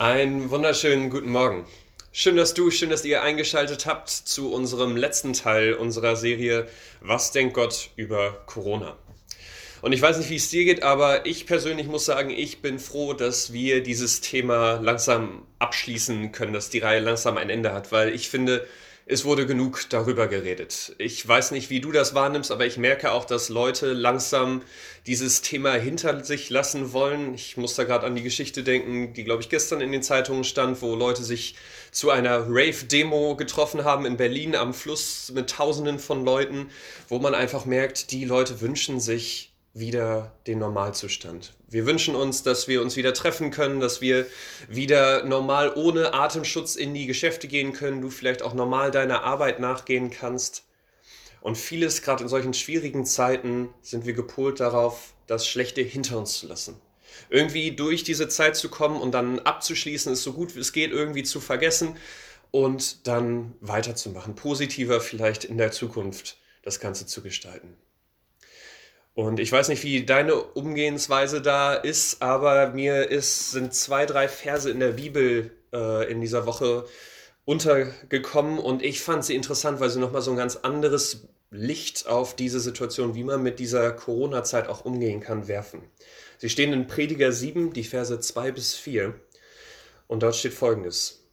Einen wunderschönen guten Morgen. Schön, dass du, schön, dass ihr eingeschaltet habt zu unserem letzten Teil unserer Serie Was denkt Gott über Corona? Und ich weiß nicht, wie es dir geht, aber ich persönlich muss sagen, ich bin froh, dass wir dieses Thema langsam abschließen können, dass die Reihe langsam ein Ende hat, weil ich finde, es wurde genug darüber geredet. Ich weiß nicht, wie du das wahrnimmst, aber ich merke auch, dass Leute langsam dieses Thema hinter sich lassen wollen. Ich muss da gerade an die Geschichte denken, die, glaube ich, gestern in den Zeitungen stand, wo Leute sich zu einer Rave-Demo getroffen haben in Berlin am Fluss mit Tausenden von Leuten, wo man einfach merkt, die Leute wünschen sich wieder den Normalzustand. Wir wünschen uns, dass wir uns wieder treffen können, dass wir wieder normal ohne Atemschutz in die Geschäfte gehen können, du vielleicht auch normal deiner Arbeit nachgehen kannst. Und vieles, gerade in solchen schwierigen Zeiten, sind wir gepolt darauf, das Schlechte hinter uns zu lassen. Irgendwie durch diese Zeit zu kommen und dann abzuschließen, es so gut wie es geht irgendwie zu vergessen und dann weiterzumachen, positiver vielleicht in der Zukunft das Ganze zu gestalten. Und ich weiß nicht, wie deine Umgehensweise da ist, aber mir ist, sind zwei, drei Verse in der Bibel äh, in dieser Woche untergekommen und ich fand sie interessant, weil sie nochmal so ein ganz anderes Licht auf diese Situation, wie man mit dieser Corona-Zeit auch umgehen kann, werfen. Sie stehen in Prediger 7, die Verse 2 bis 4 und dort steht folgendes.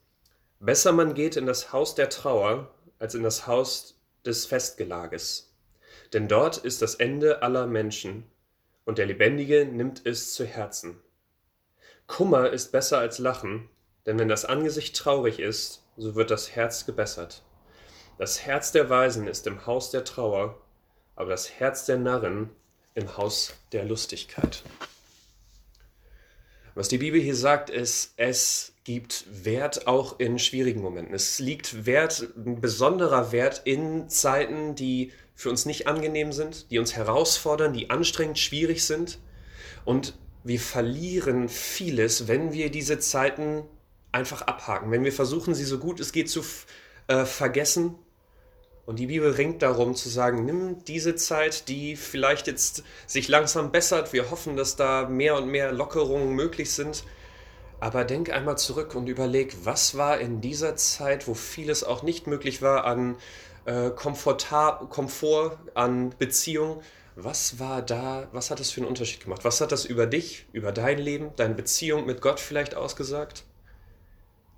Besser man geht in das Haus der Trauer als in das Haus des Festgelages denn dort ist das Ende aller Menschen, und der Lebendige nimmt es zu Herzen. Kummer ist besser als Lachen, denn wenn das Angesicht traurig ist, so wird das Herz gebessert. Das Herz der Weisen ist im Haus der Trauer, aber das Herz der Narren im Haus der Lustigkeit. Was die Bibel hier sagt, ist, es gibt Wert auch in schwierigen Momenten. Es liegt Wert, ein besonderer Wert in Zeiten, die für uns nicht angenehm sind, die uns herausfordern, die anstrengend schwierig sind. Und wir verlieren vieles, wenn wir diese Zeiten einfach abhaken, wenn wir versuchen, sie so gut es geht zu äh, vergessen. Und die Bibel ringt darum zu sagen, nimm diese Zeit, die vielleicht jetzt sich langsam bessert. Wir hoffen, dass da mehr und mehr Lockerungen möglich sind. Aber denk einmal zurück und überleg, was war in dieser Zeit, wo vieles auch nicht möglich war an äh, Komfort an Beziehung. Was war da, was hat das für einen Unterschied gemacht? Was hat das über dich, über dein Leben, deine Beziehung mit Gott vielleicht ausgesagt?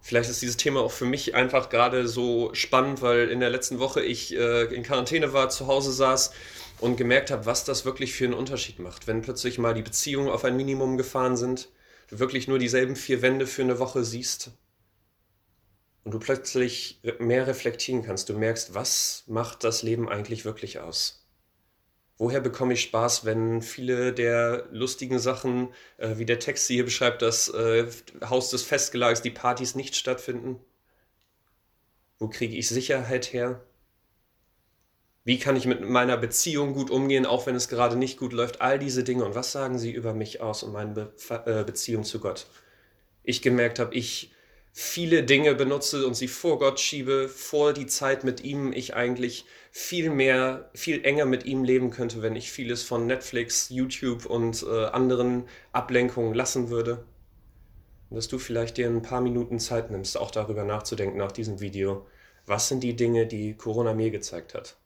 Vielleicht ist dieses Thema auch für mich einfach gerade so spannend, weil in der letzten Woche ich äh, in Quarantäne war, zu Hause saß und gemerkt habe, was das wirklich für einen Unterschied macht, wenn plötzlich mal die Beziehungen auf ein Minimum gefahren sind, du wirklich nur dieselben vier Wände für eine Woche siehst und du plötzlich mehr reflektieren kannst. Du merkst, was macht das Leben eigentlich wirklich aus? Woher bekomme ich Spaß, wenn viele der lustigen Sachen, äh, wie der Text hier beschreibt, das äh, Haus des Festgelages, die Partys nicht stattfinden? Wo kriege ich Sicherheit her? Wie kann ich mit meiner Beziehung gut umgehen, auch wenn es gerade nicht gut läuft? All diese Dinge. Und was sagen sie über mich aus und meine Be äh, Beziehung zu Gott? Ich gemerkt habe, ich viele Dinge benutze und sie vor Gott schiebe, vor die Zeit mit ihm, ich eigentlich viel mehr, viel enger mit ihm leben könnte, wenn ich vieles von Netflix, YouTube und äh, anderen Ablenkungen lassen würde. Und dass du vielleicht dir ein paar Minuten Zeit nimmst, auch darüber nachzudenken nach diesem Video. Was sind die Dinge, die Corona mir gezeigt hat?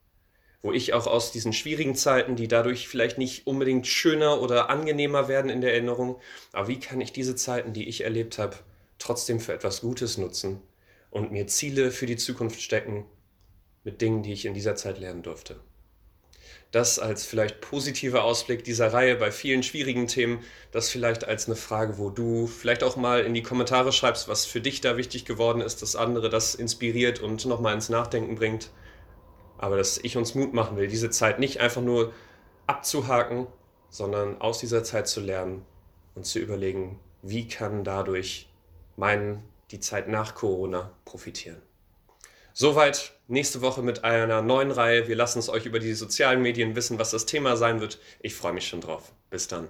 Wo ich auch aus diesen schwierigen Zeiten, die dadurch vielleicht nicht unbedingt schöner oder angenehmer werden in der Erinnerung, aber wie kann ich diese Zeiten, die ich erlebt habe, trotzdem für etwas Gutes nutzen und mir Ziele für die Zukunft stecken mit Dingen, die ich in dieser Zeit lernen durfte. Das als vielleicht positiver Ausblick dieser Reihe bei vielen schwierigen Themen, das vielleicht als eine Frage, wo du vielleicht auch mal in die Kommentare schreibst, was für dich da wichtig geworden ist, dass andere das inspiriert und nochmal ins Nachdenken bringt. Aber dass ich uns Mut machen will, diese Zeit nicht einfach nur abzuhaken, sondern aus dieser Zeit zu lernen und zu überlegen, wie kann dadurch meinen, die Zeit nach Corona profitieren. Soweit nächste Woche mit einer neuen Reihe. Wir lassen es euch über die sozialen Medien wissen, was das Thema sein wird. Ich freue mich schon drauf. Bis dann.